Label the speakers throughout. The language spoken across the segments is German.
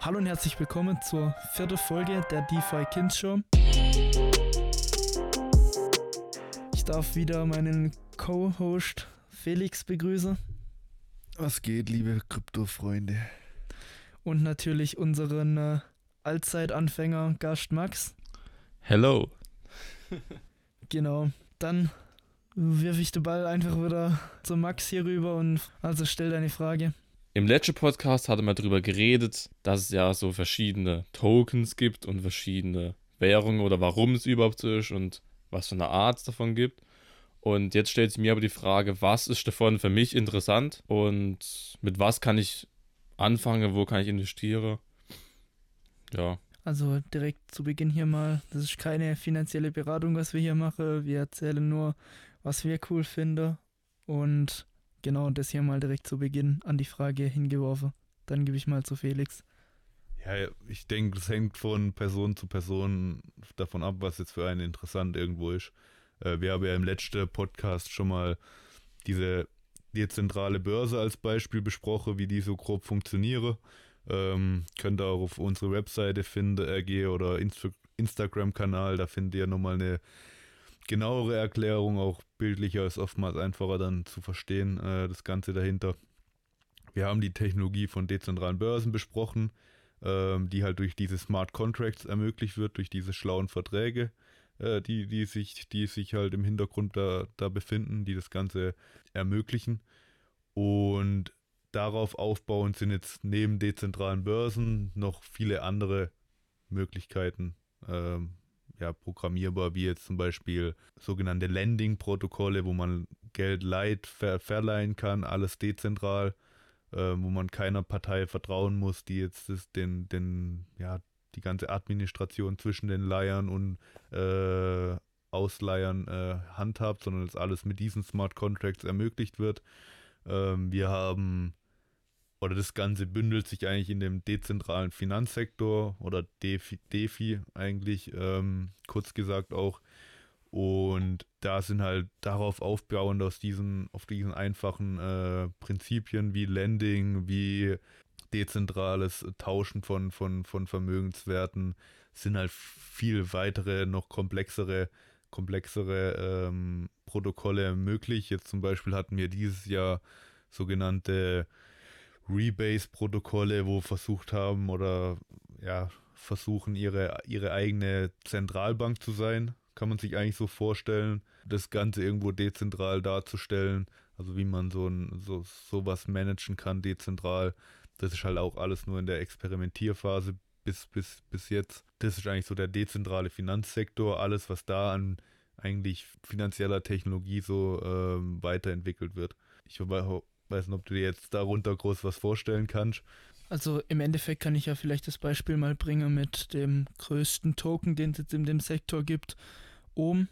Speaker 1: Hallo und herzlich willkommen zur vierten Folge der DeFi Kids Show. Ich darf wieder meinen Co-Host Felix begrüßen.
Speaker 2: Was geht, liebe Krypto-Freunde?
Speaker 1: Und natürlich unseren äh, Allzeitanfänger Gast Max.
Speaker 3: Hello.
Speaker 1: Genau. Dann wirf ich den Ball einfach wieder zu Max hier rüber und also stell deine Frage.
Speaker 3: Im letzten Podcast hatte man darüber geredet, dass es ja so verschiedene Tokens gibt und verschiedene Währungen oder warum es überhaupt so ist und was für eine Art es davon gibt. Und jetzt stellt sich mir aber die Frage, was ist davon für mich interessant und mit was kann ich anfangen, wo kann ich investieren? Ja.
Speaker 1: Also direkt zu Beginn hier mal, das ist keine finanzielle Beratung, was wir hier machen. Wir erzählen nur, was wir cool finden. Und genau das hier mal direkt zu Beginn an die Frage hingeworfen. Dann gebe ich mal zu Felix.
Speaker 2: Ja, ich denke, das hängt von Person zu Person davon ab, was jetzt für einen interessant irgendwo ist. Äh, wir haben ja im letzten Podcast schon mal diese dezentrale Börse als Beispiel besprochen, wie die so grob funktioniere. Ähm, könnt ihr auch auf unsere Webseite finden, RG oder Insta Instagram-Kanal, da findet ihr nochmal eine genauere Erklärung, auch bildlicher ist oftmals einfacher dann zu verstehen, äh, das Ganze dahinter. Wir haben die Technologie von dezentralen Börsen besprochen, ähm, die halt durch diese Smart Contracts ermöglicht wird, durch diese schlauen Verträge, äh, die, die, sich, die sich halt im Hintergrund da, da befinden, die das Ganze ermöglichen. Und darauf aufbauend sind jetzt neben dezentralen Börsen noch viele andere Möglichkeiten ähm, ja, programmierbar, wie jetzt zum Beispiel sogenannte Lending-Protokolle, wo man Geld leiht, ver verleihen kann, alles dezentral, äh, wo man keiner Partei vertrauen muss, die jetzt das, den, den, ja, die ganze Administration zwischen den Leihern und äh, Ausleihern äh, handhabt, sondern dass alles mit diesen Smart Contracts ermöglicht wird. Ähm, wir haben oder das Ganze bündelt sich eigentlich in dem dezentralen Finanzsektor oder DeFi, DeFi eigentlich, ähm, kurz gesagt auch. Und da sind halt darauf aufbauend aus diesen, auf diesen einfachen äh, Prinzipien wie Lending, wie dezentrales Tauschen von, von, von Vermögenswerten, sind halt viel weitere, noch komplexere, komplexere ähm, Protokolle möglich. Jetzt zum Beispiel hatten wir dieses Jahr sogenannte Rebase-Protokolle, wo versucht haben oder ja, versuchen, ihre, ihre eigene Zentralbank zu sein. Kann man sich eigentlich so vorstellen, das Ganze irgendwo dezentral darzustellen. Also wie man so, ein, so sowas managen kann, dezentral. Das ist halt auch alles nur in der Experimentierphase bis, bis, bis jetzt. Das ist eigentlich so der dezentrale Finanzsektor. Alles, was da an eigentlich finanzieller Technologie so ähm, weiterentwickelt wird. Ich weiß nicht, ob du dir jetzt darunter groß was vorstellen kannst.
Speaker 1: Also im Endeffekt kann ich ja vielleicht das Beispiel mal bringen mit dem größten Token, den es jetzt in dem Sektor gibt. Ohm.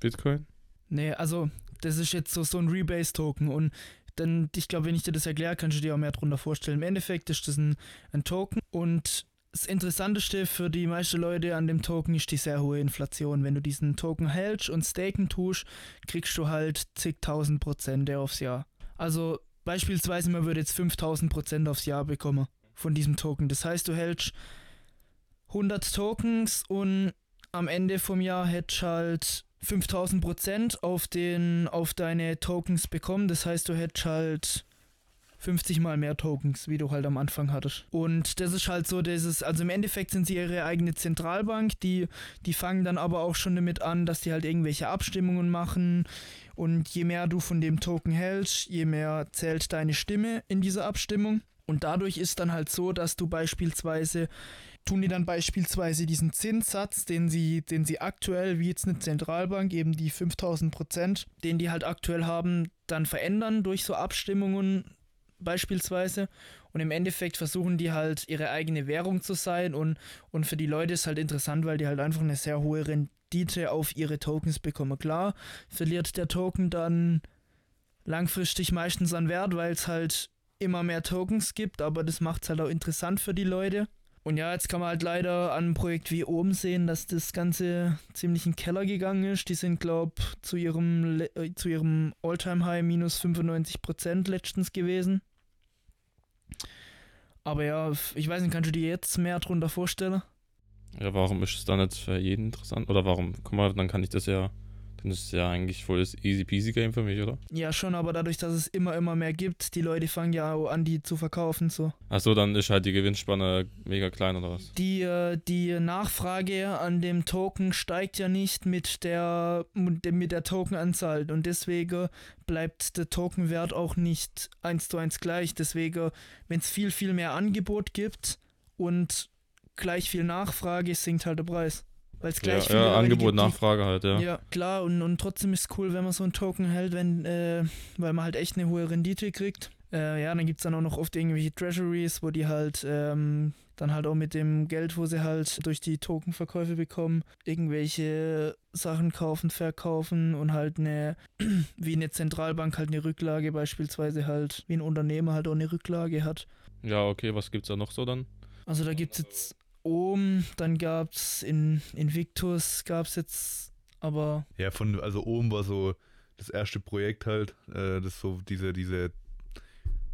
Speaker 3: Bitcoin?
Speaker 1: Nee, also das ist jetzt so, so ein Rebase-Token und dann, ich glaube, wenn ich dir das erkläre, kannst du dir auch mehr darunter vorstellen. Im Endeffekt ist das ein, ein Token und das Interessanteste für die meisten Leute an dem Token ist die sehr hohe Inflation. Wenn du diesen Token hältst und staken tust, kriegst du halt zigtausend Prozent aufs Jahr. Also beispielsweise, man würde jetzt 5000 Prozent aufs Jahr bekommen von diesem Token. Das heißt, du hältst 100 Tokens und am Ende vom Jahr hättest halt 5000 Prozent auf, auf deine Tokens bekommen. Das heißt, du hättest halt 50 mal mehr Tokens, wie du halt am Anfang hattest. Und das ist halt so, dieses, also im Endeffekt sind sie ihre eigene Zentralbank, die, die fangen dann aber auch schon damit an, dass die halt irgendwelche Abstimmungen machen. Und je mehr du von dem Token hältst, je mehr zählt deine Stimme in dieser Abstimmung. Und dadurch ist dann halt so, dass du beispielsweise, tun die dann beispielsweise diesen Zinssatz, den sie, den sie aktuell, wie jetzt eine Zentralbank, eben die 5000 Prozent, den die halt aktuell haben, dann verändern durch so Abstimmungen beispielsweise. Und im Endeffekt versuchen die halt ihre eigene Währung zu sein. Und, und für die Leute ist halt interessant, weil die halt einfach eine sehr hohe Rendite auf ihre Tokens bekommen. Klar, verliert der Token dann langfristig meistens an Wert, weil es halt immer mehr Tokens gibt, aber das macht es halt auch interessant für die Leute. Und ja, jetzt kann man halt leider an einem Projekt wie oben sehen, dass das Ganze ziemlich in den Keller gegangen ist. Die sind, glaube zu ihrem, äh, zu ihrem All-Time-High minus 95% letztens gewesen. Aber ja, ich weiß nicht, kannst du dir jetzt mehr drunter vorstellen?
Speaker 3: Ja, warum ist es dann nicht für jeden interessant? Oder warum? Guck mal, dann kann ich das ja dann ist ja eigentlich voll das easy peasy Game für mich, oder?
Speaker 1: Ja, schon, aber dadurch, dass es immer, immer mehr gibt, die Leute fangen ja auch an, die zu verkaufen, so.
Speaker 3: Achso, dann ist halt die Gewinnspanne mega klein, oder was?
Speaker 1: Die, äh, die Nachfrage an dem Token steigt ja nicht mit der, mit der Tokenanzahl und deswegen bleibt der Tokenwert auch nicht eins zu eins gleich. Deswegen, wenn es viel, viel mehr Angebot gibt und gleich viel Nachfrage, sinkt halt der Preis. Weil es gleich
Speaker 3: ja, viele ja, Angebot, Nachfrage halt, ja.
Speaker 1: Ja, klar, und, und trotzdem ist es cool, wenn man so einen Token hält, wenn, äh, weil man halt echt eine hohe Rendite kriegt. Äh, ja, dann gibt es dann auch noch oft irgendwelche Treasuries, wo die halt ähm, dann halt auch mit dem Geld, wo sie halt durch die Tokenverkäufe bekommen, irgendwelche Sachen kaufen, verkaufen und halt eine, wie eine Zentralbank halt eine Rücklage beispielsweise halt, wie ein Unternehmer halt auch eine Rücklage hat.
Speaker 3: Ja, okay, was gibt's da noch so dann?
Speaker 1: Also da gibt es jetzt Ohm, dann gab es in Invictus, gab es jetzt aber.
Speaker 2: Ja, von, also Ohm war so das erste Projekt halt, äh, das so diese, diese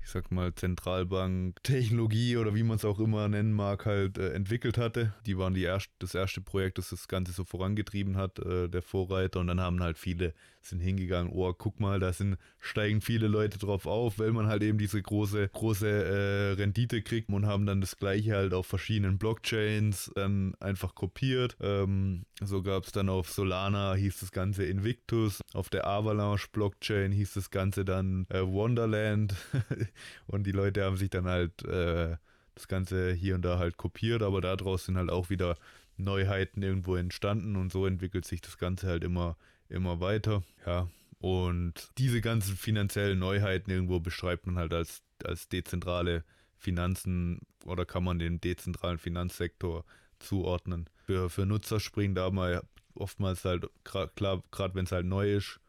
Speaker 2: ich sag mal, Zentralbank-Technologie oder wie man es auch immer nennen mag, halt äh, entwickelt hatte. Die waren die erst, das erste Projekt, das das Ganze so vorangetrieben hat, äh, der Vorreiter. Und dann haben halt viele, sind hingegangen, oh, guck mal, da sind, steigen viele Leute drauf auf, weil man halt eben diese große, große äh, Rendite kriegt und haben dann das gleiche halt auf verschiedenen Blockchains dann einfach kopiert. Ähm, so gab es dann auf Solana, hieß das Ganze Invictus, auf der Avalanche Blockchain hieß das Ganze dann äh, Wonderland. und die Leute haben sich dann halt äh, das Ganze hier und da halt kopiert, aber daraus sind halt auch wieder Neuheiten irgendwo entstanden und so entwickelt sich das Ganze halt immer, immer weiter. Ja, und diese ganzen finanziellen Neuheiten irgendwo beschreibt man halt als, als dezentrale Finanzen oder kann man den dezentralen Finanzsektor zuordnen. Für, für Nutzer springen da mal oftmals halt, klar, gerade wenn es halt neu ist,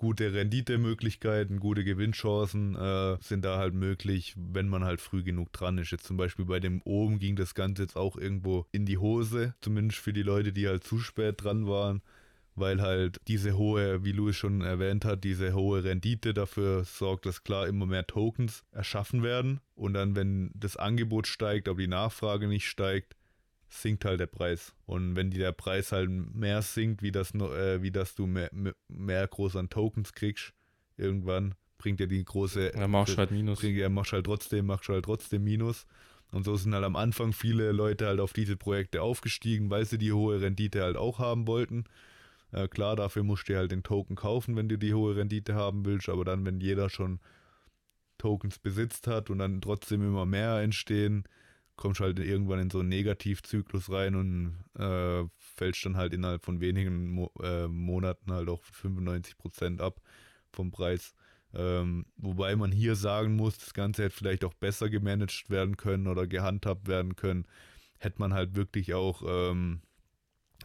Speaker 2: gute Renditemöglichkeiten, gute Gewinnchancen äh, sind da halt möglich, wenn man halt früh genug dran ist. Jetzt zum Beispiel bei dem oben ging das Ganze jetzt auch irgendwo in die Hose, zumindest für die Leute, die halt zu spät dran waren, weil halt diese hohe, wie Louis schon erwähnt hat, diese hohe Rendite dafür sorgt, dass klar immer mehr Tokens erschaffen werden und dann, wenn das Angebot steigt, aber die Nachfrage nicht steigt, sinkt halt der Preis. Und wenn der Preis halt mehr sinkt, wie das, äh, wie das du mehr, mehr groß an Tokens kriegst, irgendwann bringt er die große.
Speaker 3: Er macht halt Minus.
Speaker 2: Bringt, er macht halt trotzdem, macht halt trotzdem Minus. Und so sind halt am Anfang viele Leute halt auf diese Projekte aufgestiegen, weil sie die hohe Rendite halt auch haben wollten. Äh, klar, dafür musst du halt den Token kaufen, wenn du die hohe Rendite haben willst, aber dann, wenn jeder schon Tokens besitzt hat und dann trotzdem immer mehr entstehen, kommst halt irgendwann in so einen Negativzyklus rein und äh, fällst dann halt innerhalb von wenigen Mo äh, Monaten halt auch 95 Prozent ab vom Preis. Ähm, wobei man hier sagen muss, das Ganze hätte vielleicht auch besser gemanagt werden können oder gehandhabt werden können. Hätte man halt wirklich auch ähm,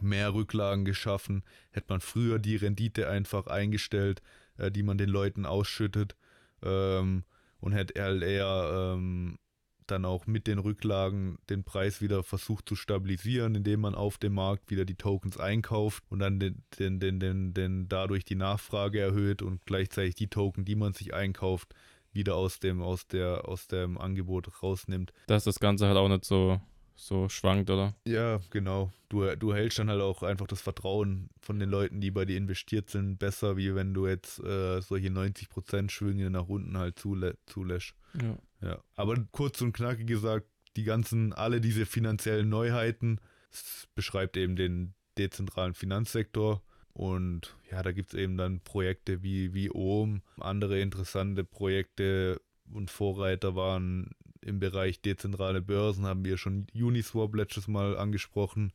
Speaker 2: mehr Rücklagen geschaffen, hätte man früher die Rendite einfach eingestellt, äh, die man den Leuten ausschüttet ähm, und hätte halt eher ähm, dann auch mit den Rücklagen den Preis wieder versucht zu stabilisieren, indem man auf dem Markt wieder die Tokens einkauft und dann den, den, den, den, den dadurch die Nachfrage erhöht und gleichzeitig die Token, die man sich einkauft, wieder aus dem, aus der, aus dem Angebot rausnimmt.
Speaker 3: Dass das Ganze halt auch nicht so so schwankt, oder?
Speaker 2: Ja, genau. Du, du hältst dann halt auch einfach das Vertrauen von den Leuten, die bei dir investiert sind, besser, wie wenn du jetzt äh, solche 90% Schwünge nach unten halt zulä zulässt. Ja. ja. Aber kurz und knackig gesagt, die ganzen, alle diese finanziellen Neuheiten, beschreibt eben den dezentralen Finanzsektor. Und ja, da gibt es eben dann Projekte wie, wie OM, andere interessante Projekte und Vorreiter waren im Bereich dezentrale Börsen haben wir schon Uniswap letztes Mal angesprochen.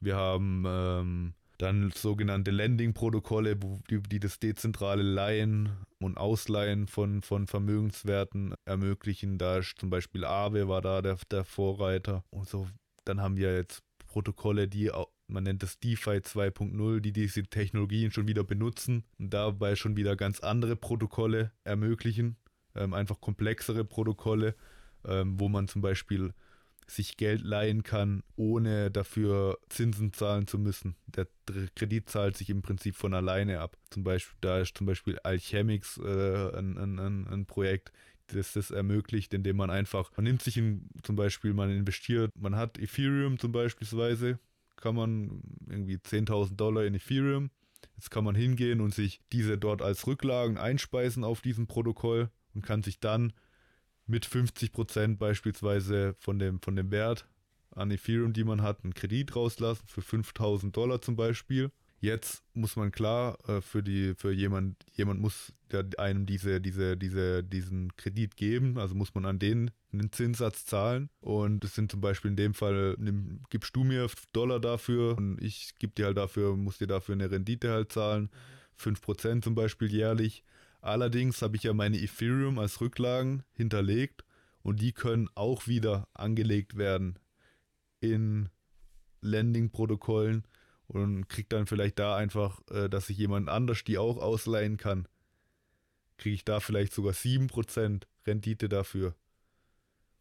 Speaker 2: Wir haben ähm, dann sogenannte Lending-Protokolle, die, die, das dezentrale Leihen und Ausleihen von, von Vermögenswerten ermöglichen. Da ist zum Beispiel Aave war da der, der Vorreiter. Und so, dann haben wir jetzt Protokolle, die man nennt es DeFi 2.0, die diese Technologien schon wieder benutzen und dabei schon wieder ganz andere Protokolle ermöglichen, ähm, einfach komplexere Protokolle ähm, wo man zum Beispiel sich Geld leihen kann, ohne dafür Zinsen zahlen zu müssen. Der Kredit zahlt sich im Prinzip von alleine ab. Zum Beispiel, da ist zum Beispiel Alchemix äh, ein, ein, ein, Projekt, das das ermöglicht, indem man einfach, man nimmt sich in, zum Beispiel, man investiert, man hat Ethereum zum Beispiel, kann man irgendwie 10.000 Dollar in Ethereum. Jetzt kann man hingehen und sich diese dort als Rücklagen einspeisen auf diesem Protokoll und kann sich dann mit 50% beispielsweise von dem, von dem Wert an Ethereum, die man hat, einen Kredit rauslassen für 5000 Dollar zum Beispiel. Jetzt muss man klar, äh, für die, für jemand, jemand muss einem diese, diese, diese, diesen Kredit geben, also muss man an den einen Zinssatz zahlen. Und es sind zum Beispiel in dem Fall, nimm, gibst du mir Dollar dafür und ich gebe dir halt dafür, muss dir dafür eine Rendite halt zahlen. 5% zum Beispiel jährlich. Allerdings habe ich ja meine Ethereum als Rücklagen hinterlegt und die können auch wieder angelegt werden in Landing-Protokollen und kriegt dann vielleicht da einfach, äh, dass sich jemand anders die auch ausleihen kann. Kriege ich da vielleicht sogar 7% Rendite dafür.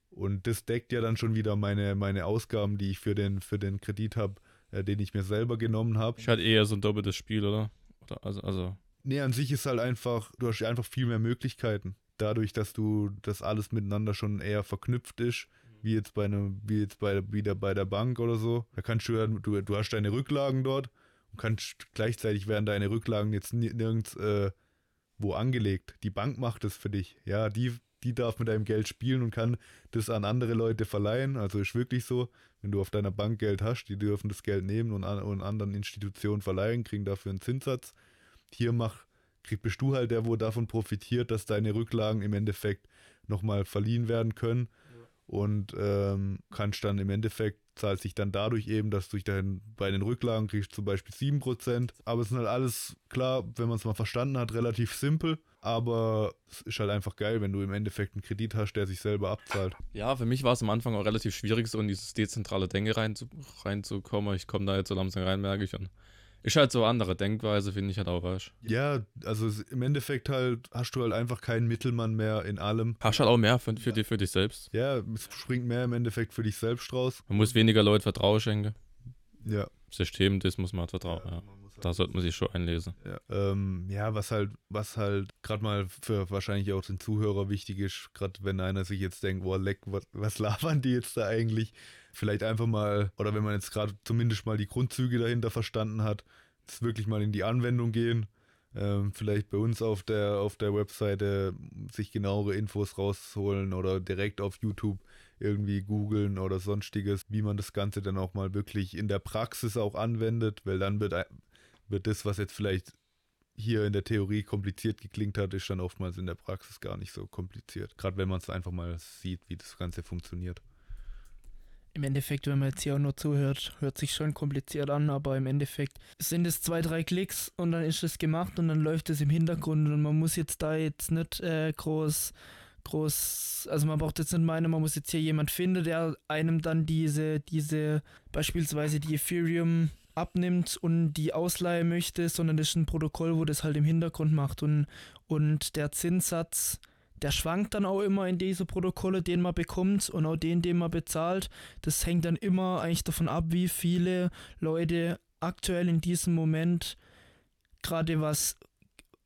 Speaker 2: Und das deckt ja dann schon wieder meine, meine Ausgaben, die ich für den, für den Kredit habe, äh, den ich mir selber genommen habe.
Speaker 3: Ich hatte eher so ein doppeltes Spiel, oder? oder also, also.
Speaker 2: Nee, an sich ist halt einfach, du hast einfach viel mehr Möglichkeiten. Dadurch, dass du das alles miteinander schon eher verknüpft ist, wie jetzt bei einem, wie jetzt bei wieder bei der Bank oder so. Da kannst du, du, du hast deine Rücklagen dort und kannst gleichzeitig werden deine Rücklagen jetzt nirgends äh, wo angelegt. Die Bank macht es für dich. Ja, die, die darf mit deinem Geld spielen und kann das an andere Leute verleihen. Also ist wirklich so, wenn du auf deiner Bank Geld hast, die dürfen das Geld nehmen und, an, und anderen Institutionen verleihen, kriegen dafür einen Zinssatz. Hier mach, krieg, bist du halt der, wo davon profitiert, dass deine Rücklagen im Endeffekt nochmal verliehen werden können und ähm, kannst dann im Endeffekt zahlt sich dann dadurch eben, dass du dann bei den Rücklagen kriegst zum Beispiel 7%. Aber es sind halt alles, klar, wenn man es mal verstanden hat, relativ simpel. Aber es ist halt einfach geil, wenn du im Endeffekt einen Kredit hast, der sich selber abzahlt.
Speaker 3: Ja, für mich war es am Anfang auch relativ schwierig, so in dieses dezentrale Denken reinzukommen. Ich komme da jetzt so langsam rein, merke ich. Und ist halt so andere Denkweise, finde ich halt auch, weißt
Speaker 2: Ja, also im Endeffekt halt hast du halt einfach keinen Mittelmann mehr in allem.
Speaker 3: Hast halt auch mehr für, für, ja. dich, für dich selbst.
Speaker 2: Ja, es springt mehr im Endeffekt für dich selbst raus.
Speaker 3: Man muss weniger Leute Vertrauen schenken.
Speaker 2: Ja.
Speaker 3: System, das muss man halt vertrauen, ja. ja. Da sollte man sich schon einlesen.
Speaker 2: Ja, ähm, ja was halt, was halt gerade mal für wahrscheinlich auch den Zuhörer wichtig ist, gerade wenn einer sich jetzt denkt, boah, leck, was, was labern die jetzt da eigentlich? vielleicht einfach mal, oder wenn man jetzt gerade zumindest mal die Grundzüge dahinter verstanden hat, das wirklich mal in die Anwendung gehen. Ähm, vielleicht bei uns auf der, auf der Webseite sich genauere Infos rausholen oder direkt auf YouTube irgendwie googeln oder sonstiges, wie man das Ganze dann auch mal wirklich in der Praxis auch anwendet, weil dann wird, wird das, was jetzt vielleicht hier in der Theorie kompliziert geklingt hat, ist dann oftmals in der Praxis gar nicht so kompliziert. Gerade wenn man es einfach mal sieht, wie das Ganze funktioniert
Speaker 1: im Endeffekt, wenn man jetzt hier auch nur zuhört, hört sich schon kompliziert an, aber im Endeffekt sind es zwei, drei Klicks und dann ist es gemacht und dann läuft es im Hintergrund und man muss jetzt da jetzt nicht äh, groß, groß, also man braucht jetzt nicht meinen, man muss jetzt hier jemand finden, der einem dann diese, diese, beispielsweise die Ethereum abnimmt und die ausleihen möchte, sondern das ist ein Protokoll, wo das halt im Hintergrund macht und, und der Zinssatz der schwankt dann auch immer in diese Protokolle, den man bekommt und auch den, den man bezahlt. Das hängt dann immer eigentlich davon ab, wie viele Leute aktuell in diesem Moment gerade was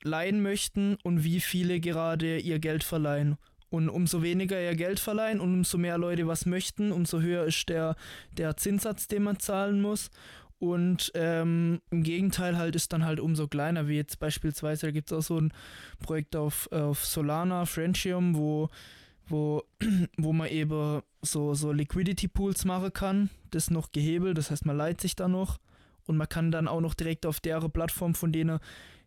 Speaker 1: leihen möchten und wie viele gerade ihr Geld verleihen. Und umso weniger ihr Geld verleihen und umso mehr Leute was möchten, umso höher ist der, der Zinssatz, den man zahlen muss. Und ähm, im Gegenteil halt ist dann halt umso kleiner, wie jetzt beispielsweise, da gibt es auch so ein Projekt auf, auf Solana, Friendium, wo, wo, wo man eben so, so Liquidity Pools machen kann. Das noch gehebelt, das heißt, man leiht sich da noch. Und man kann dann auch noch direkt auf der Plattform von denen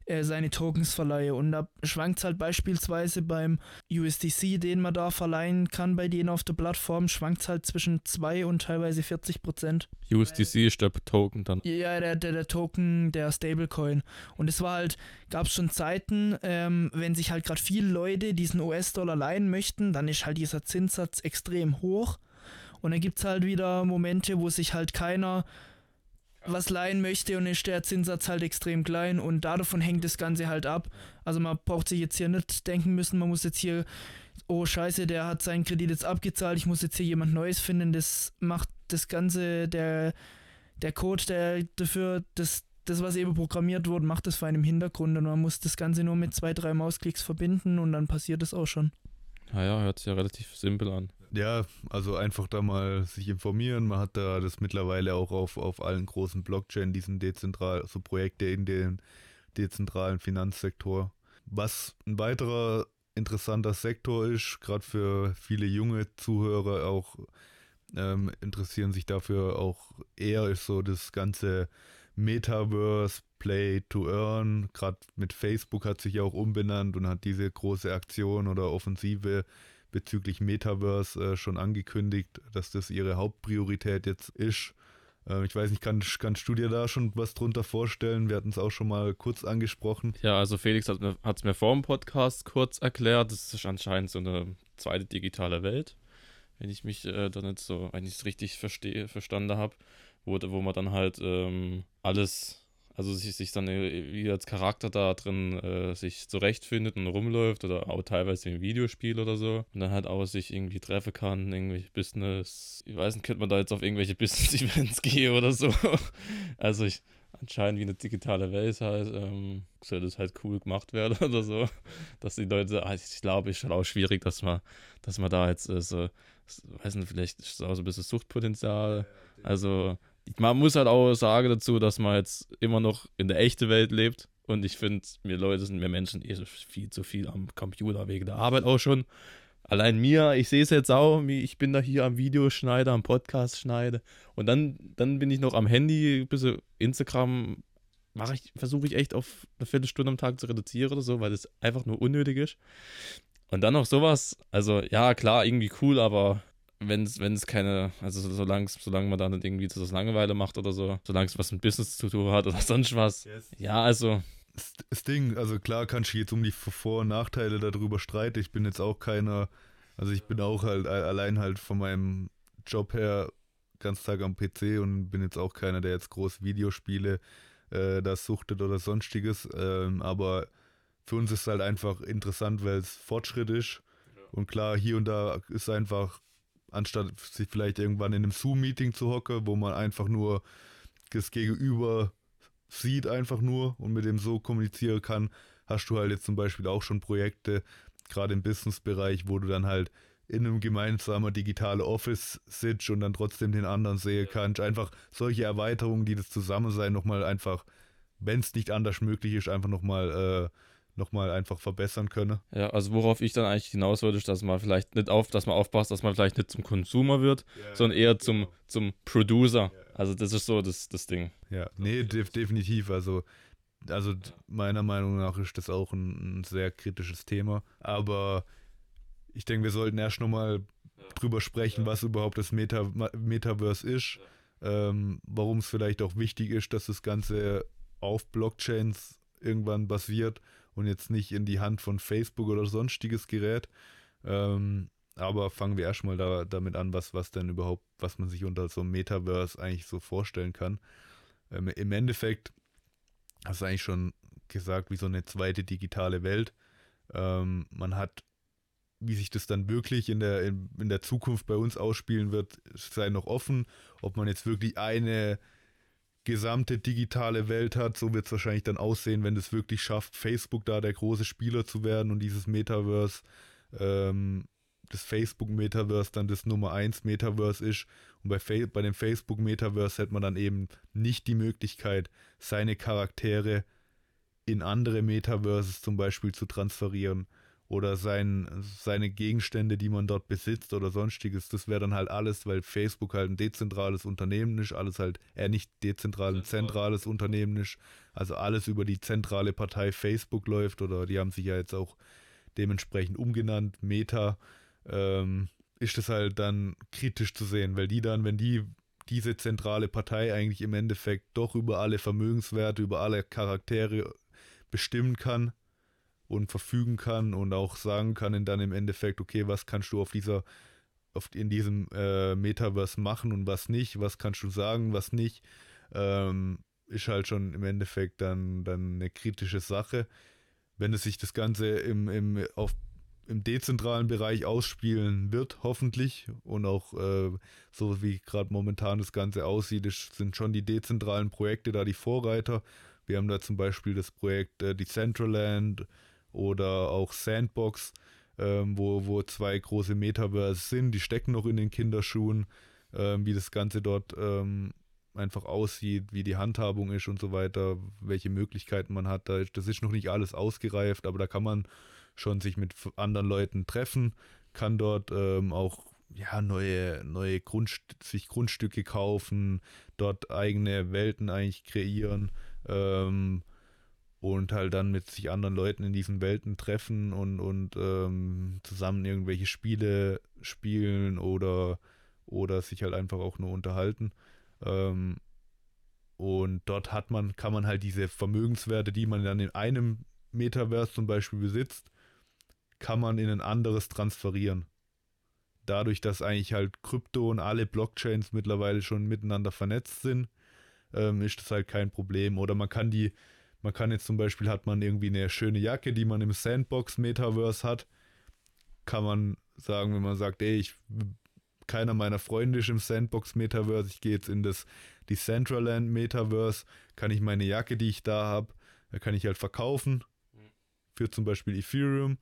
Speaker 1: äh, seine Tokens verleihe. Und da schwankt es halt beispielsweise beim USDC, den man da verleihen kann bei denen auf der Plattform, schwankt es halt zwischen 2 und teilweise 40 Prozent.
Speaker 3: USDC ist der Token dann.
Speaker 1: Ja, der, der, der Token, der Stablecoin. Und es war halt, gab es schon Zeiten, ähm, wenn sich halt gerade viele Leute diesen US-Dollar leihen möchten, dann ist halt dieser Zinssatz extrem hoch. Und dann gibt es halt wieder Momente, wo sich halt keiner was leihen möchte und ist der Zinssatz halt extrem klein und davon hängt das Ganze halt ab. Also man braucht sich jetzt hier nicht denken müssen, man muss jetzt hier, oh scheiße, der hat seinen Kredit jetzt abgezahlt, ich muss jetzt hier jemand Neues finden. Das macht das Ganze, der, der Code, der dafür, das, das, was eben programmiert wurde, macht das für einen im Hintergrund und man muss das Ganze nur mit zwei, drei Mausklicks verbinden und dann passiert es auch schon.
Speaker 3: Naja, hört sich ja relativ simpel an.
Speaker 2: Ja, also einfach da mal sich informieren. Man hat da das mittlerweile auch auf, auf allen großen Blockchain, diesen dezentral, so Projekte in den dezentralen Finanzsektor. Was ein weiterer interessanter Sektor ist, gerade für viele junge Zuhörer auch ähm, interessieren sich dafür auch eher, ist so das ganze Metaverse, Play to Earn. Gerade mit Facebook hat sich ja auch umbenannt und hat diese große Aktion oder Offensive bezüglich Metaverse äh, schon angekündigt, dass das ihre Hauptpriorität jetzt ist. Äh, ich weiß nicht, kann, kannst du dir da schon was drunter vorstellen? Wir hatten es auch schon mal kurz angesprochen.
Speaker 3: Ja, also Felix hat es mir vor dem Podcast kurz erklärt. Das ist anscheinend so eine zweite digitale Welt, wenn ich mich äh, da nicht so, wenn ich es richtig verstehe, verstanden habe, wo, wo man dann halt ähm, alles also sich, sich dann wie als Charakter da drin äh, sich zurechtfindet und rumläuft oder auch teilweise im Videospiel oder so. Und dann halt auch sich irgendwie treffen kann, irgendwelche Business, ich weiß nicht, könnte man da jetzt auf irgendwelche Business-Events gehen oder so. Also ich, anscheinend wie eine digitale Welt halt, ähm, soll das halt cool gemacht werden oder so, dass die Leute, also ich glaube, ist schon auch schwierig, dass man, dass man da jetzt äh, so, weiß nicht, vielleicht ist es auch so ein bisschen Suchtpotenzial, also man muss halt auch sagen dazu, dass man jetzt immer noch in der echten Welt lebt. Und ich finde, wir Leute sind, wir Menschen eh viel zu viel am Computer wegen der Arbeit auch schon. Allein mir, ich sehe es jetzt auch, ich bin da hier am Videoschneider, am Podcast schneide. Und dann, dann bin ich noch am Handy, ein bisschen Instagram mache ich, versuche ich echt auf eine Viertelstunde am Tag zu reduzieren oder so, weil das einfach nur unnötig ist. Und dann noch sowas, also ja, klar, irgendwie cool, aber wenn es keine, also solange solange man da nicht irgendwie das Langeweile macht oder so, solange es was mit Business zu tun hat oder sonst was. Yes. Ja, also.
Speaker 2: Das Ding, also klar kannst du jetzt um die Vor- und Nachteile darüber streiten. Ich bin jetzt auch keiner, also ich bin auch halt allein halt von meinem Job her ganz Tag am PC und bin jetzt auch keiner, der jetzt groß Videospiele äh, das suchtet oder sonstiges. Ähm, aber für uns ist es halt einfach interessant, weil es Fortschritt ist. Und klar, hier und da ist einfach anstatt sich vielleicht irgendwann in einem Zoom-Meeting zu hocken, wo man einfach nur das Gegenüber sieht, einfach nur und mit dem so kommunizieren kann, hast du halt jetzt zum Beispiel auch schon Projekte, gerade im Business-Bereich, wo du dann halt in einem gemeinsamen digitalen Office sitzt und dann trotzdem den anderen sehen kannst. Einfach solche Erweiterungen, die das Zusammensein nochmal einfach, wenn es nicht anders möglich ist, einfach nochmal äh, nochmal einfach verbessern könne.
Speaker 3: Ja, also worauf ich dann eigentlich hinaus würde, ist, dass man vielleicht nicht auf, dass man aufpasst, dass man vielleicht nicht zum Consumer wird, yeah, sondern eher zum, genau. zum Producer. Yeah. Also das ist so das, das Ding.
Speaker 2: Ja, nee, de definitiv. Also, also meiner Meinung nach ist das auch ein, ein sehr kritisches Thema. Aber ich denke, wir sollten erst nochmal ja. drüber sprechen, ja. was überhaupt das Meta Metaverse ist. Ja. Ähm, warum es vielleicht auch wichtig ist, dass das Ganze auf Blockchains irgendwann basiert und jetzt nicht in die Hand von Facebook oder sonstiges Gerät. Ähm, aber fangen wir erstmal da, damit an, was, was denn überhaupt, was man sich unter so einem Metaverse eigentlich so vorstellen kann. Ähm, Im Endeffekt hast du eigentlich schon gesagt, wie so eine zweite digitale Welt. Ähm, man hat, wie sich das dann wirklich in der, in, in der Zukunft bei uns ausspielen wird, sei noch offen, ob man jetzt wirklich eine gesamte digitale Welt hat. So wird es wahrscheinlich dann aussehen, wenn es wirklich schafft, Facebook da der große Spieler zu werden und dieses Metaverse, ähm, das Facebook-Metaverse dann das Nummer 1 Metaverse ist. Und bei, Fa bei dem Facebook-Metaverse hätte man dann eben nicht die Möglichkeit, seine Charaktere in andere Metaverses zum Beispiel zu transferieren oder sein, seine Gegenstände, die man dort besitzt oder sonstiges, das wäre dann halt alles, weil Facebook halt ein dezentrales Unternehmen ist, alles halt, eher nicht dezentral, ein zentrales Unternehmen ist, also alles über die zentrale Partei Facebook läuft oder die haben sich ja jetzt auch dementsprechend umgenannt, Meta, ähm, ist das halt dann kritisch zu sehen, weil die dann, wenn die diese zentrale Partei eigentlich im Endeffekt doch über alle Vermögenswerte, über alle Charaktere bestimmen kann, und verfügen kann und auch sagen kann dann im Endeffekt, okay, was kannst du auf dieser, auf, in diesem äh, Metaverse machen und was nicht, was kannst du sagen, was nicht, ähm, ist halt schon im Endeffekt dann, dann eine kritische Sache. Wenn es sich das Ganze im, im, auf, im dezentralen Bereich ausspielen wird, hoffentlich, und auch äh, so wie gerade momentan das Ganze aussieht, ist, sind schon die dezentralen Projekte da die Vorreiter. Wir haben da zum Beispiel das Projekt äh, Decentraland, oder auch Sandbox. ähm, wo, wo zwei große Metaverse sind, die stecken noch in den Kinderschuhen, ähm, wie das Ganze dort ähm, einfach aussieht, wie die Handhabung ist und so weiter, welche Möglichkeiten man hat. Das ist noch nicht alles ausgereift, aber da kann man schon sich mit anderen Leuten treffen, kann dort ähm, auch ja, neue, neue Grundst sich Grundstücke kaufen, dort eigene Welten eigentlich kreieren ähm, und halt dann mit sich anderen Leuten in diesen Welten treffen und, und ähm, zusammen irgendwelche Spiele spielen oder, oder sich halt einfach auch nur unterhalten. Ähm, und dort hat man, kann man halt diese Vermögenswerte, die man dann in einem Metaverse zum Beispiel besitzt, kann man in ein anderes transferieren. Dadurch, dass eigentlich halt Krypto und alle Blockchains mittlerweile schon miteinander vernetzt sind, ähm, ist das halt kein Problem. Oder man kann die, man kann jetzt zum Beispiel, hat man irgendwie eine schöne Jacke, die man im Sandbox-Metaverse hat, kann man sagen, wenn man sagt, ey, ich keiner meiner Freunde ist im Sandbox-Metaverse, ich gehe jetzt in das Decentraland-Metaverse, kann ich meine Jacke, die ich da habe, kann ich halt verkaufen für zum Beispiel Ethereum,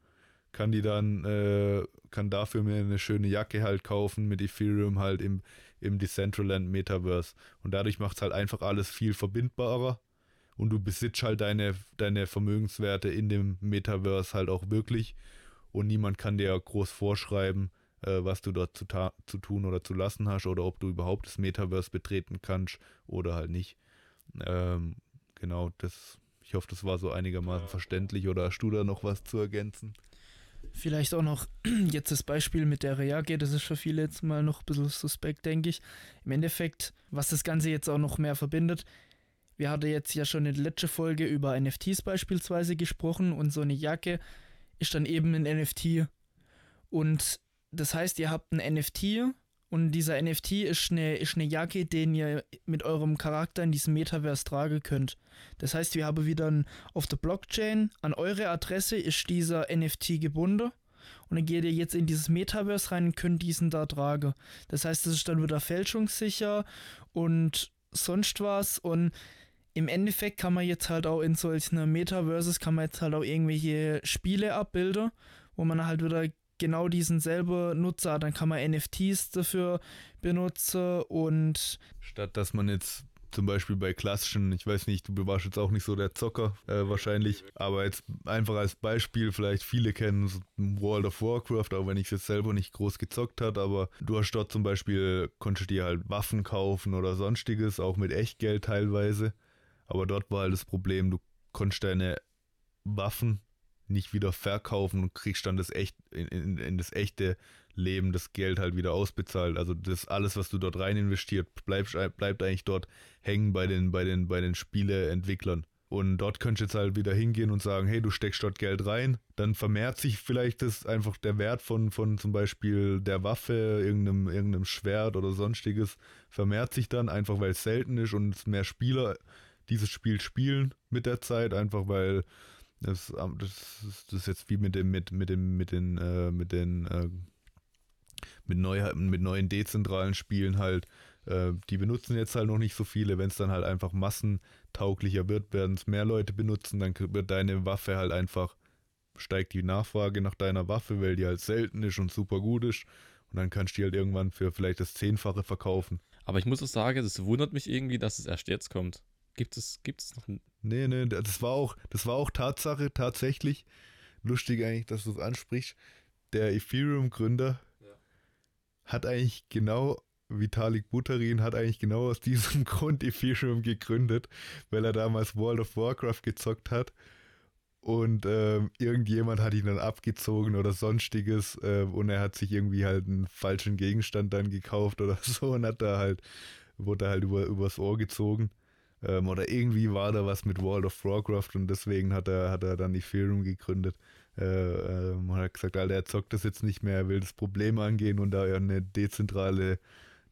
Speaker 2: kann die dann, äh, kann dafür mir eine schöne Jacke halt kaufen mit Ethereum halt im, im Decentraland Metaverse. Und dadurch macht es halt einfach alles viel verbindbarer und du besitzt halt deine, deine Vermögenswerte in dem Metaverse halt auch wirklich und niemand kann dir groß vorschreiben, äh, was du dort zu, zu tun oder zu lassen hast oder ob du überhaupt das Metaverse betreten kannst oder halt nicht. Ähm, genau, das, ich hoffe, das war so einigermaßen verständlich oder hast du da noch was zu ergänzen?
Speaker 1: Vielleicht auch noch jetzt das Beispiel mit der Reage, das ist für viele jetzt mal noch ein bisschen suspekt, denke ich. Im Endeffekt, was das Ganze jetzt auch noch mehr verbindet, wir hatten jetzt ja schon in der letzten Folge über NFTs beispielsweise gesprochen und so eine Jacke ist dann eben ein NFT. Und das heißt, ihr habt ein NFT und dieser NFT ist eine, ist eine Jacke, den ihr mit eurem Charakter in diesem Metaverse tragen könnt. Das heißt, wir haben wieder ein, auf der Blockchain an eure Adresse ist dieser NFT gebunden und dann geht ihr jetzt in dieses Metaverse rein und könnt diesen da tragen. Das heißt, das ist dann wieder fälschungssicher und sonst was und im Endeffekt kann man jetzt halt auch in solchen Metaverses kann man jetzt halt auch irgendwelche Spiele abbilden, wo man halt wieder genau diesen selber Nutzer, dann kann man NFTs dafür benutzen und
Speaker 2: statt dass man jetzt zum Beispiel bei klassischen, ich weiß nicht, du warst jetzt auch nicht so der Zocker äh, wahrscheinlich, aber jetzt einfach als Beispiel, vielleicht viele kennen World of Warcraft, auch wenn ich es jetzt selber nicht groß gezockt hat, aber du hast dort zum Beispiel, konntest dir halt Waffen kaufen oder sonstiges, auch mit Echtgeld teilweise, aber dort war halt das Problem, du konntest deine Waffen nicht wieder verkaufen und kriegst dann das echt in, in, in, das echte Leben das Geld halt wieder ausbezahlt. Also das alles, was du dort rein investiert, bleibt, bleibt eigentlich dort hängen bei den, bei den, bei den Spieleentwicklern. Und dort könntest du jetzt halt wieder hingehen und sagen, hey, du steckst dort Geld rein. Dann vermehrt sich vielleicht das einfach der Wert von, von zum Beispiel der Waffe, irgendeinem, irgendeinem Schwert oder sonstiges, vermehrt sich dann, einfach weil es selten ist und mehr Spieler dieses Spiel spielen mit der Zeit, einfach weil das, ähm, das, das ist jetzt wie mit dem, mit, mit dem, mit den, äh, mit den, äh, mit, neu, mit neuen dezentralen Spielen halt. Äh, die benutzen jetzt halt noch nicht so viele. Wenn es dann halt einfach massentauglicher wird, werden es mehr Leute benutzen, dann wird deine Waffe halt einfach, steigt die Nachfrage nach deiner Waffe, weil die halt selten ist und super gut ist. Und dann kannst du die halt irgendwann für vielleicht das Zehnfache verkaufen.
Speaker 3: Aber ich muss auch sagen, das wundert mich irgendwie, dass es erst jetzt kommt. Gibt es, gibt es noch ein.
Speaker 2: Nee, nee, das war auch, das war auch Tatsache, tatsächlich. Lustig eigentlich, dass du es ansprichst. Der Ethereum-Gründer ja. hat eigentlich genau, Vitalik Buterin hat eigentlich genau aus diesem Grund Ethereum gegründet, weil er damals World of Warcraft gezockt hat. Und ähm, irgendjemand hat ihn dann abgezogen oder sonstiges äh, und er hat sich irgendwie halt einen falschen Gegenstand dann gekauft oder so und hat da halt, wurde halt über, übers Ohr gezogen. Ähm, oder irgendwie war da was mit World of Warcraft und deswegen hat er, hat er dann Ethereum gegründet. Äh, äh, man hat gesagt, Alter, er zockt das jetzt nicht mehr, er will das Problem angehen und da eine dezentrale,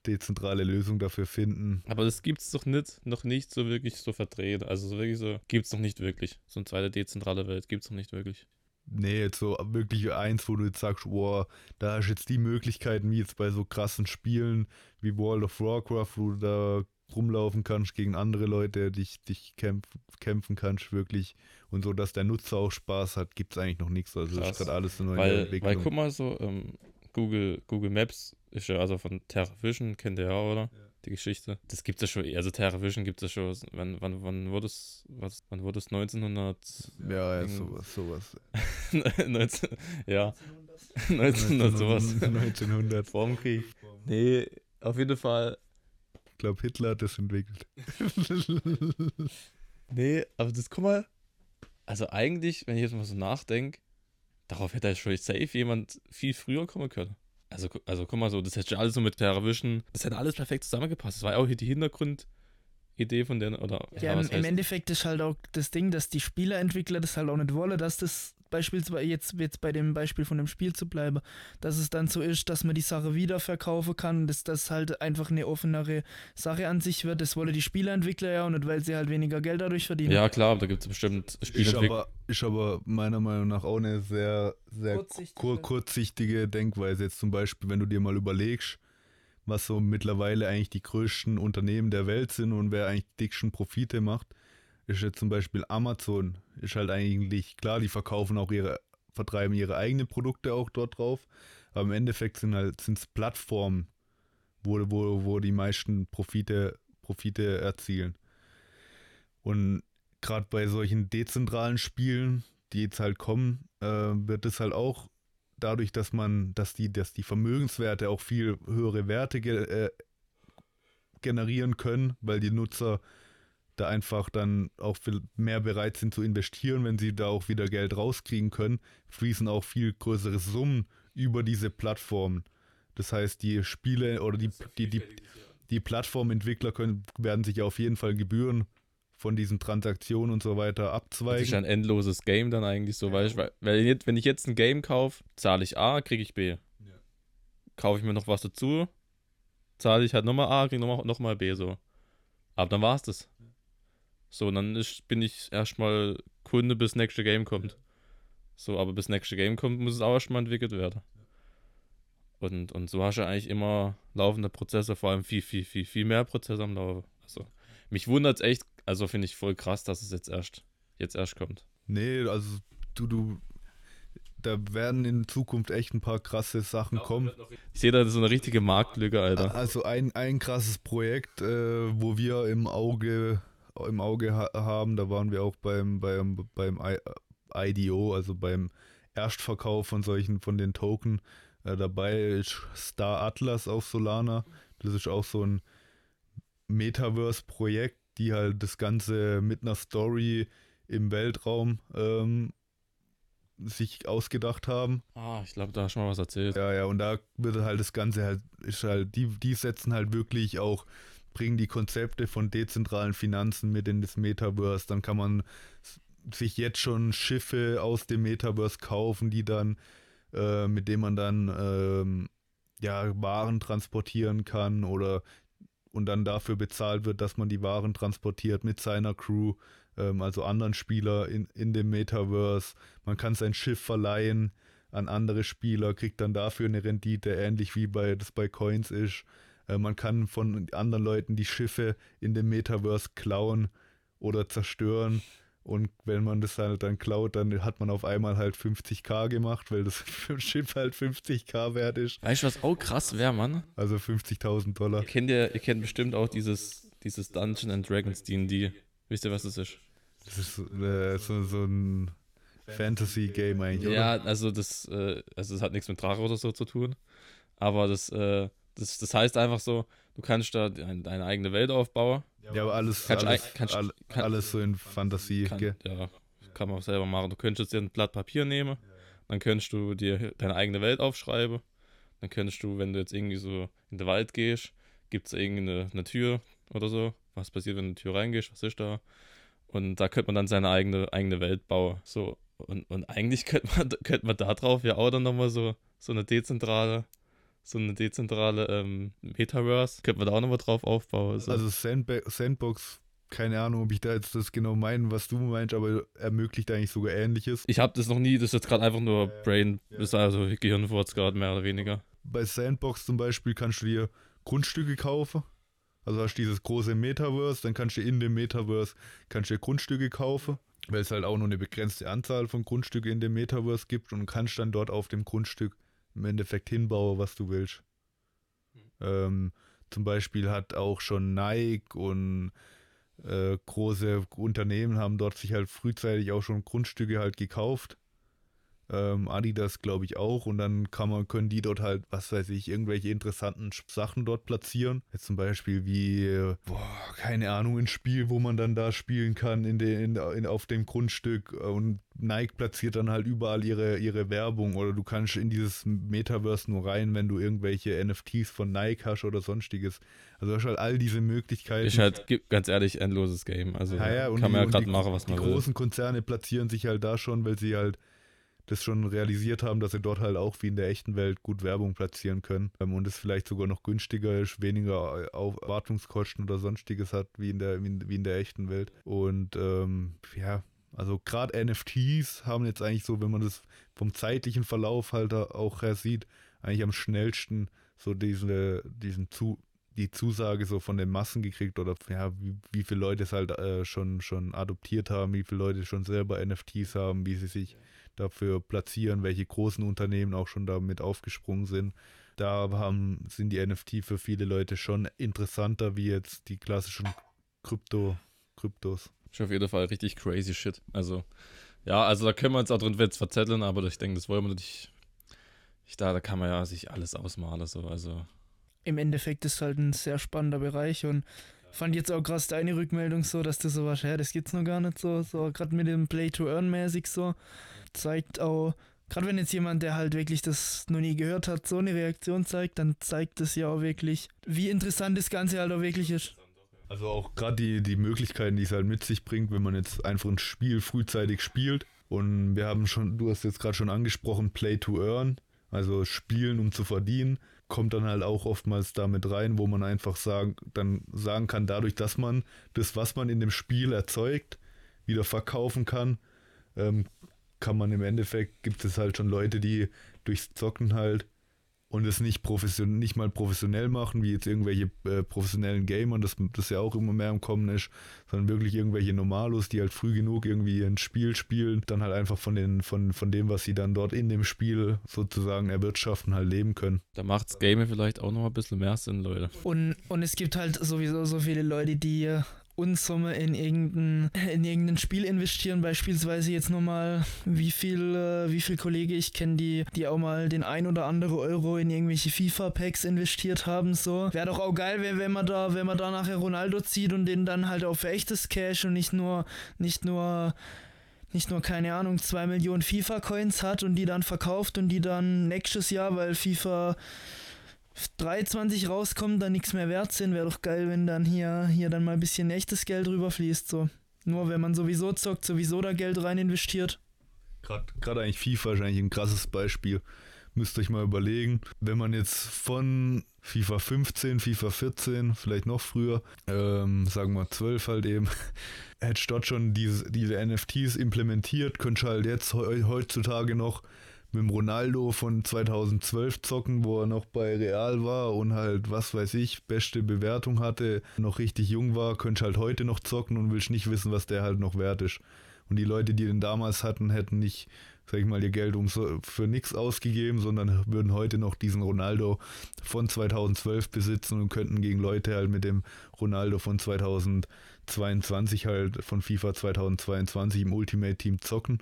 Speaker 2: dezentrale Lösung dafür finden.
Speaker 3: Aber das gibt es doch nicht, noch nicht so wirklich so verdreht. Also so wirklich so, gibt es noch nicht wirklich. So eine zweite dezentrale Welt gibt es noch nicht wirklich.
Speaker 2: Nee, jetzt so wirklich eins, wo du jetzt sagst, wow, da hast du jetzt die Möglichkeiten, wie jetzt bei so krassen Spielen wie World of Warcraft, wo du da rumlaufen kannst gegen andere Leute, dich, dich kämpf, kämpfen kannst wirklich und so, dass der Nutzer auch Spaß hat, gibt es eigentlich noch nichts. Also das
Speaker 3: Krass.
Speaker 2: ist gerade alles so neu in der
Speaker 3: Weil,
Speaker 2: Entwicklung.
Speaker 3: weil guck mal so, ähm, Google, Google Maps ist ja also von TerraVision, kennt ihr ja, oder? Die Geschichte. Das gibt es ja schon, also TerraVision gibt es ja schon, wann, wann, wann wurde es, was, wann wurde es 1900?
Speaker 2: ja, ja, sowas, sowas.
Speaker 3: 19, ja, 1900 sowas.
Speaker 2: 1900.
Speaker 3: Vor dem Krieg. Nee, auf jeden Fall.
Speaker 2: Ich glaube, Hitler hat das entwickelt.
Speaker 3: Nee, aber das, guck mal, also eigentlich, wenn ich jetzt mal so nachdenke, darauf hätte schon safe jemand viel früher kommen können. Also, also guck mal so, das hätte schon alles so mit TerraVision, das hätte alles perfekt zusammengepasst. Das war ja auch hier die Hintergrundidee von der, oder?
Speaker 1: Ja, im,
Speaker 3: was
Speaker 1: im
Speaker 3: heißt-
Speaker 1: Endeffekt ist halt auch das Ding, dass die Spieleentwickler das halt auch nicht wollen, dass das beispielsweise jetzt, jetzt bei dem Beispiel von dem Spiel zu bleiben, dass es dann so ist, dass man die Sache wiederverkaufen kann, dass das halt einfach eine offenere Sache an sich wird. Das wollen die Spieleentwickler ja und nicht, weil sie halt weniger Geld dadurch verdienen.
Speaker 3: Ja, klar, da gibt es bestimmt
Speaker 2: aber, ist aber meiner Meinung nach auch eine sehr, sehr
Speaker 1: Kurzsichtige.
Speaker 2: kur kurzsichtige Denkweise. Jetzt zum Beispiel, wenn du dir mal überlegst, was so mittlerweile eigentlich die größten Unternehmen der Welt sind und wer eigentlich die dicksten Profite macht, ist jetzt zum Beispiel Amazon. Ist halt eigentlich klar, die verkaufen auch ihre, vertreiben ihre eigenen Produkte auch dort drauf. Aber im Endeffekt sind halt sind's Plattformen, wo, wo, wo die meisten Profite, Profite erzielen. Und gerade bei solchen dezentralen Spielen, die jetzt halt kommen, äh, wird es halt auch dadurch, dass man, dass die, dass die Vermögenswerte auch viel höhere Werte ge äh, generieren können, weil die Nutzer da einfach dann auch viel mehr bereit sind zu investieren, wenn sie da auch wieder Geld rauskriegen können, fließen auch viel größere Summen über diese Plattformen. Das heißt, die Spiele oder die, die, die, die Plattformentwickler können, werden sich auf jeden Fall Gebühren von diesen Transaktionen und so weiter
Speaker 3: Das ist
Speaker 2: abzweigen.
Speaker 3: ja ein endloses Game dann eigentlich so, du? Weil, weil jetzt, wenn ich jetzt ein Game kaufe, zahle ich A, kriege ich B. Kaufe ich mir noch was dazu, zahle ich halt nochmal A, kriege nochmal noch mal B so. Aber dann war's das. So, und dann ist, bin ich erstmal Kunde, bis nächste Game kommt. So, aber bis nächste Game kommt, muss es auch erstmal entwickelt werden. Und, und so hast du eigentlich immer laufende Prozesse, vor allem viel, viel, viel, viel mehr Prozesse am Laufen. Also, mich wundert es echt, also finde ich voll krass, dass es jetzt erst, jetzt erst kommt.
Speaker 2: Nee, also du, du, da werden in Zukunft echt ein paar krasse Sachen kommen.
Speaker 3: Ich sehe da so eine richtige Marktlücke, Alter.
Speaker 2: Also ein, ein krasses Projekt, äh, wo wir im Auge, im Auge ha haben, da waren wir auch beim, beim, beim I IDO, also beim Erstverkauf von solchen, von den Token. Äh, dabei ist Star Atlas auf Solana. Das ist auch so ein Metaverse-Projekt, die halt das Ganze mit einer Story im Weltraum ähm, sich ausgedacht haben.
Speaker 3: Ah, ich glaube, da hast du mal was erzählt.
Speaker 2: Ja, ja, und da wird halt das Ganze halt, ist halt, die, die setzen halt wirklich auch, bringen die Konzepte von dezentralen Finanzen mit in das Metaverse. Dann kann man sich jetzt schon Schiffe aus dem Metaverse kaufen, die dann, äh, mit denen man dann ähm, ja, Waren transportieren kann oder und dann dafür bezahlt wird, dass man die Waren transportiert mit seiner Crew, ähm, also anderen Spieler in, in dem Metaverse. Man kann sein Schiff verleihen an andere Spieler, kriegt dann dafür eine Rendite, ähnlich wie bei das bei Coins ist. Äh, man kann von anderen Leuten die Schiffe in dem Metaverse klauen oder zerstören. Und wenn man das halt dann klaut, dann hat man auf einmal halt 50k gemacht, weil das Schiff halt 50k wert ist.
Speaker 3: Weißt du, was auch krass wäre, Mann?
Speaker 2: Also 50.000 Dollar.
Speaker 3: Ihr kennt ja, ihr kennt bestimmt auch dieses, dieses Dungeon and Dragons D&D. Wisst ihr, was das ist?
Speaker 2: Das ist äh, so, so ein Fantasy-Game eigentlich, oder?
Speaker 3: Ja, also das, äh, also das hat nichts mit Drache oder so zu tun. Aber das, äh, das, das heißt einfach so, du kannst da deine, deine eigene Welt aufbauen.
Speaker 2: Ja, aber alles,
Speaker 3: Kannst
Speaker 2: alles,
Speaker 3: kannst-
Speaker 2: all-
Speaker 3: kann-
Speaker 2: alles so in Fantasie.
Speaker 3: Kann,
Speaker 2: gell?
Speaker 3: ja, kann man auch selber machen. Du könntest dir ein Blatt Papier nehmen, dann könntest du dir deine eigene Welt aufschreiben. Dann könntest du, wenn du jetzt irgendwie so in den Wald gehst, gibt es irgendeine eine Tür oder so. Was passiert, wenn du in die Tür reingehst? Was ist da? Und da könnte man dann seine eigene, eigene Welt bauen. So. Und, und eigentlich könnte man, könnte man da drauf ja auch dann nochmal so, so eine dezentrale, so eine dezentrale ähm, Metaverse, könnte man da auch nochmal drauf aufbauen. So.
Speaker 2: Also Sandba Sandbox, keine Ahnung, ob ich da jetzt das genau meine, was du meinst, aber ermöglicht eigentlich sogar Ähnliches.
Speaker 3: Ich habe das noch nie, das ist jetzt gerade einfach nur Brain, das ist also Gehirnfurz gerade mehr oder weniger.
Speaker 2: Bei Sandbox zum Beispiel kannst du dir Grundstücke kaufen Also hast du dieses große Metaverse, dann kannst du in dem Metaverse kannst du Grundstücke kaufen, weil es halt auch nur eine begrenzte Anzahl von Grundstücken in dem Metaverse gibt und kannst dann dort auf dem Grundstück im Endeffekt hinbauen, was du willst. Ähm, zum Beispiel hat auch schon Nike und äh, große Unternehmen haben dort sich halt frühzeitig auch schon Grundstücke halt gekauft. Ähm, Adidas glaube ich auch und dann kann man, können die dort halt, was weiß ich, irgendwelche interessanten Sachen dort platzieren. Jetzt zum Beispiel wie, boah, keine Ahnung, ein Spiel, wo man dann da spielen kann in den, in, auf dem Grundstück und Nike platziert dann halt überall ihre, ihre Werbung oder du kannst in dieses Metaverse nur rein, wenn du irgendwelche NFTs von Nike hast oder sonstiges. Also hast halt all diese Möglichkeiten.
Speaker 3: Ist halt, ganz ehrlich, endloses Game. Also
Speaker 2: ja, ja,
Speaker 3: kann man ja gerade machen, was man will.
Speaker 2: Die großen Konzerne platzieren sich halt da schon, weil sie halt das schon realisiert haben, dass sie dort halt auch wie in der echten Welt gut Werbung platzieren können ähm, und es vielleicht sogar noch günstiger ist, weniger Wartungskosten oder sonstiges hat wie in der, wie in der echten Welt. Und ähm, ja, also gerade NFTs haben jetzt eigentlich so, wenn man das vom zeitlichen Verlauf halt auch her sieht, eigentlich am schnellsten so diese, diesen zu, die Zusage so von den Massen gekriegt oder ja, wie, wie viele Leute es halt äh, schon, schon adoptiert haben, wie viele Leute schon selber NFTs haben, wie sie sich dafür platzieren, welche großen Unternehmen auch schon damit aufgesprungen sind. Da haben, sind die NFT für viele Leute schon interessanter wie jetzt die klassischen Krypto, Kryptos.
Speaker 3: Ist auf jeden Fall richtig crazy shit. Also, ja, also da können wir uns auch drin jetzt verzetteln, aber ich denke, das wollen wir nicht. Ich, da, da kann man ja sich alles ausmalen, so, also.
Speaker 1: Im Endeffekt ist halt ein sehr spannender Bereich und fand jetzt auch krass deine Rückmeldung so, dass du so was, ja, das gibt's noch gar nicht so, so gerade mit dem Play-to-Earn-mäßig so, zeigt auch, gerade wenn jetzt jemand, der halt wirklich das noch nie gehört hat, so eine Reaktion zeigt, dann zeigt das ja auch wirklich, wie interessant das Ganze halt auch wirklich ist.
Speaker 2: Also auch gerade die, die Möglichkeiten, die es halt mit sich bringt, wenn man jetzt einfach ein Spiel frühzeitig spielt. Und wir haben schon, du hast jetzt gerade schon angesprochen, Play to Earn, also spielen, um zu verdienen, kommt dann halt auch oftmals damit rein, wo man einfach sagen, dann sagen kann, dadurch, dass man das, was man in dem Spiel erzeugt, wieder verkaufen kann, ähm, kann man im Endeffekt, gibt es halt schon Leute, die durchs Zocken halt und es nicht professionell, nicht mal professionell machen, wie jetzt irgendwelche äh, professionellen Gamern, das, das ja auch immer mehr im Kommen ist, sondern wirklich irgendwelche Normalos, die halt früh genug irgendwie ein Spiel spielen, dann halt einfach von den, von, von dem, was sie dann dort in dem Spiel sozusagen erwirtschaften, halt leben können.
Speaker 3: Da macht's Game vielleicht auch noch ein bisschen mehr Sinn, Leute.
Speaker 1: Und, und es gibt halt sowieso so viele Leute, die Unsumme in irgendein, in irgendein Spiel investieren, beispielsweise jetzt nur mal, wie viel, äh, wie viel Kollege ich kenne, die, die auch mal den ein oder andere Euro in irgendwelche FIFA-Packs investiert haben, so. Wäre doch auch geil, wenn, wenn man da, wenn man da nachher Ronaldo zieht und den dann halt für echtes Cash und nicht nur, nicht nur nicht nur, keine Ahnung, 2 Millionen FIFA-Coins hat und die dann verkauft und die dann nächstes Jahr, weil FIFA 23 rauskommen, dann nichts mehr wert sind, wäre doch geil, wenn dann hier, hier dann mal ein bisschen echtes Geld rüberfließt. So. Nur wenn man sowieso zockt, sowieso da Geld rein investiert.
Speaker 2: Gerade eigentlich FIFA ist eigentlich ein krasses Beispiel. Müsst euch mal überlegen, wenn man jetzt von FIFA 15, FIFA 14, vielleicht noch früher, ähm, sagen wir 12 halt eben, hätte dort schon diese, diese NFTs implementiert, könnte halt jetzt heutzutage noch mit dem Ronaldo von 2012 zocken, wo er noch bei Real war und halt, was weiß ich, beste Bewertung hatte, noch richtig jung war, könntest halt heute noch zocken und willst nicht wissen, was der halt noch wert ist. Und die Leute, die den damals hatten, hätten nicht, sag ich mal, ihr Geld um für nichts ausgegeben, sondern würden heute noch diesen Ronaldo von 2012 besitzen und könnten gegen Leute halt mit dem Ronaldo von 2022 halt von FIFA 2022 im Ultimate Team zocken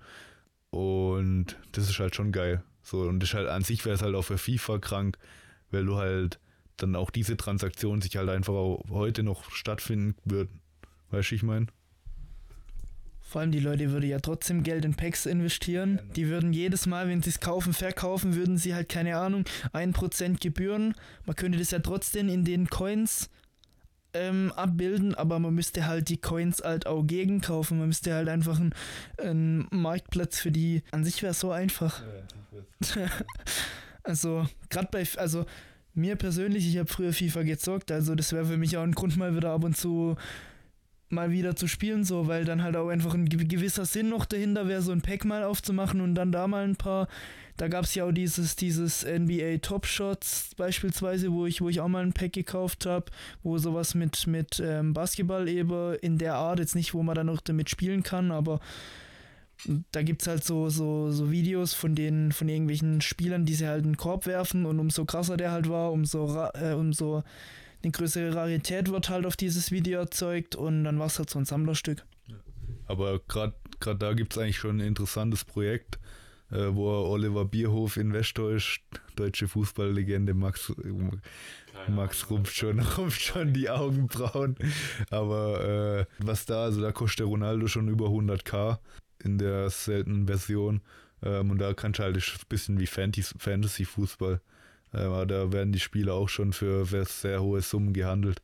Speaker 2: und das ist halt schon geil. So, und das ist halt an sich wäre es halt auch für FIFA krank, weil du halt dann auch diese Transaktionen sich halt einfach auch heute noch stattfinden würden. Weißt du, ich meine?
Speaker 1: Vor allem die Leute würden ja trotzdem Geld in Packs investieren. Die würden jedes Mal, wenn sie es kaufen, verkaufen, würden sie halt, keine Ahnung, 1% Gebühren. Man könnte das ja trotzdem in den Coins ähm, abbilden, aber man müsste halt die Coins halt auch gegenkaufen. Man müsste halt einfach einen, einen Marktplatz für die. An sich wäre es so einfach. Ja, also, gerade bei. Also, mir persönlich, ich habe früher FIFA gezockt, also das wäre für mich auch ein Grund, mal wieder ab und zu mal wieder zu spielen, so, weil dann halt auch einfach ein gewisser Sinn noch dahinter wäre, so ein Pack mal aufzumachen und dann da mal ein paar. Da gab es ja auch dieses, dieses NBA Top Shots beispielsweise, wo ich, wo ich auch mal ein Pack gekauft habe, wo sowas mit, mit ähm, Basketball eben in der Art, jetzt nicht, wo man dann noch damit spielen kann, aber da gibt es halt so, so, so Videos von den, von irgendwelchen Spielern, die sie halt einen Korb werfen und umso krasser der halt war, umso, äh, umso eine größere Rarität wird halt auf dieses Video erzeugt und dann war es halt so ein Sammlerstück.
Speaker 2: Aber gerade da gibt es eigentlich schon ein interessantes Projekt, äh, wo Oliver Bierhof Investor ist, deutsche Fußballlegende Max, Max rumpft schon, rumpft schon die Augenbrauen. Aber äh, was da, also da kostet der Ronaldo schon über 100k in der seltenen Version. Ähm, und da kannst du halt ein bisschen wie Fantasy-Fußball. Äh, da werden die Spiele auch schon für sehr hohe Summen gehandelt.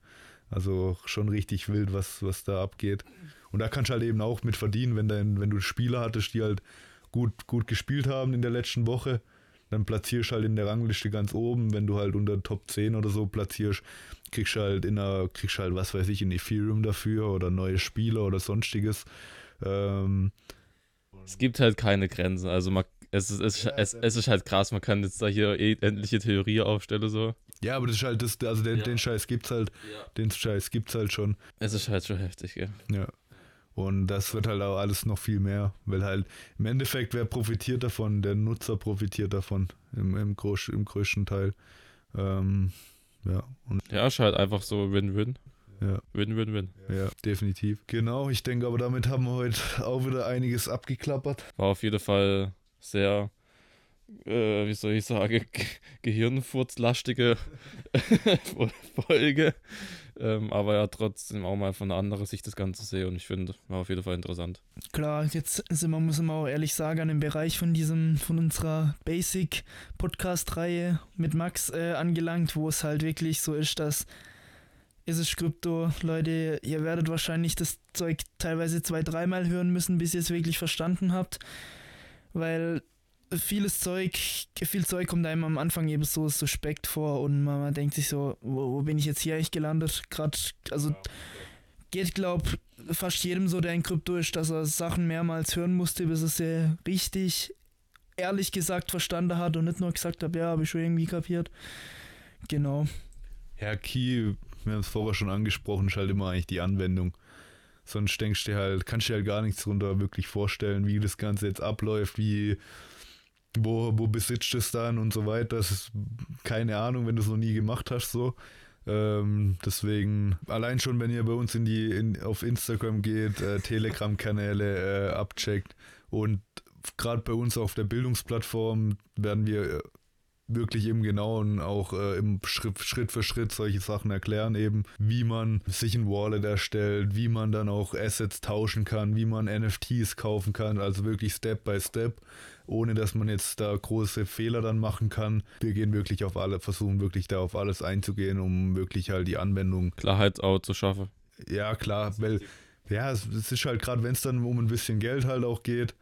Speaker 2: Also schon richtig wild, was, was da abgeht. Und da kannst du halt eben auch mit verdienen, wenn, dein, wenn du Spieler hattest, die halt gut, gut gespielt haben in der letzten Woche, dann platzierst halt in der Rangliste ganz oben. Wenn du halt unter Top 10 oder so platzierst, kriegst du halt in einer, kriegst halt, was weiß ich, in Ethereum dafür oder neue Spieler oder sonstiges. Ähm,
Speaker 3: es gibt halt keine Grenzen. Also man, es, ist, es, es, es ist halt krass, man kann jetzt da hier eh endliche Theorie aufstellen so.
Speaker 2: Ja, aber das ist halt das, also den, ja. den Scheiß gibt's halt, ja. den Scheiß gibt's halt schon.
Speaker 3: Es ist halt schon heftig, ja.
Speaker 2: Ja. Und das wird halt auch alles noch viel mehr, weil halt im Endeffekt, wer profitiert davon? Der Nutzer profitiert davon im, im, groß, im größten Teil. Ähm, ja. Und
Speaker 3: ja, ist halt einfach so Win-Win.
Speaker 2: Ja.
Speaker 3: Win, win, win.
Speaker 2: Ja, definitiv. Genau, ich denke aber damit haben wir heute auch wieder einiges abgeklappert.
Speaker 3: War auf jeden Fall sehr, äh, wie soll ich sagen, gehirnfurzlastige Folge. Ähm, aber ja, trotzdem auch mal von einer anderen Sicht das Ganze sehe und ich finde, war auf jeden Fall interessant.
Speaker 1: Klar, jetzt sind wir, muss man auch ehrlich sagen, an dem Bereich von diesem, von unserer Basic-Podcast-Reihe mit Max äh, angelangt, wo es halt wirklich so ist, dass ist es Krypto. Leute, ihr werdet wahrscheinlich das Zeug teilweise zwei, dreimal hören müssen, bis ihr es wirklich verstanden habt. Weil vieles Zeug, viel Zeug kommt einem am Anfang eben so suspekt vor und man, man denkt sich so, wo, wo, bin ich jetzt hier eigentlich gelandet? Gerade, also geht, glaub, fast jedem so, der in Krypto ist, dass er Sachen mehrmals hören musste, bis er sie richtig, ehrlich gesagt verstanden hat und nicht nur gesagt hat, ja, habe ich schon irgendwie kapiert. Genau.
Speaker 2: Herr Key wir haben es vorher schon angesprochen, ist halt immer eigentlich die Anwendung. Sonst denkst du halt, kannst du dir halt gar nichts darunter wirklich vorstellen, wie das Ganze jetzt abläuft, wie, wo, wo besitzt es dann und so weiter. Das ist keine Ahnung, wenn du es noch nie gemacht hast, so. Ähm, deswegen, allein schon, wenn ihr bei uns in die, in, auf Instagram geht, äh, Telegram-Kanäle äh, abcheckt und gerade bei uns auf der Bildungsplattform werden wir wirklich im Genauen auch äh, im Schritt, Schritt für Schritt solche Sachen erklären, eben wie man sich ein Wallet erstellt, wie man dann auch Assets tauschen kann, wie man NFTs kaufen kann, also wirklich Step by Step, ohne dass man jetzt da große Fehler dann machen kann. Wir gehen wirklich auf alle, versuchen wirklich da auf alles einzugehen, um wirklich halt die Anwendung
Speaker 3: Klarheit auch zu schaffen.
Speaker 2: Ja, klar, weil ja, es, es ist halt gerade, wenn es dann um ein bisschen Geld halt auch geht,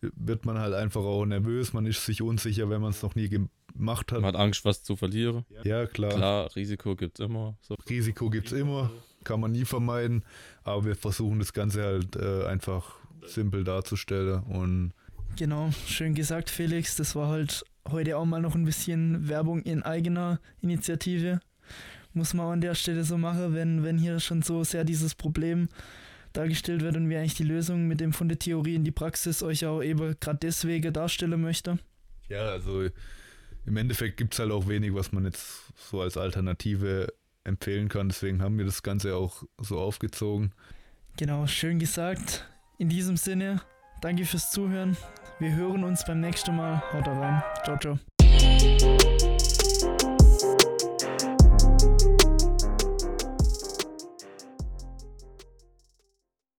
Speaker 2: wird man halt einfach auch nervös, man ist sich unsicher, wenn man es noch nie gemacht hat.
Speaker 3: Man hat Angst, was zu verlieren.
Speaker 2: Ja, klar.
Speaker 3: Klar, Risiko gibt es immer.
Speaker 2: So. Risiko gibt es immer, kann man nie vermeiden, aber wir versuchen das Ganze halt äh, einfach simpel darzustellen und
Speaker 1: Genau, schön gesagt, Felix. Das war halt heute auch mal noch ein bisschen Werbung in eigener Initiative. Muss man an der Stelle so machen, wenn, wenn hier schon so sehr dieses Problem dargestellt wird und wie eigentlich die Lösung mit dem von der Theorie in die Praxis euch auch eben gerade deswegen darstellen möchte.
Speaker 2: Ja, also im Endeffekt gibt es halt auch wenig, was man jetzt so als Alternative empfehlen kann. Deswegen haben wir das Ganze auch so aufgezogen.
Speaker 1: Genau, schön gesagt. In diesem Sinne, danke fürs Zuhören. Wir hören uns beim nächsten Mal. Haut rein. Ciao, ciao.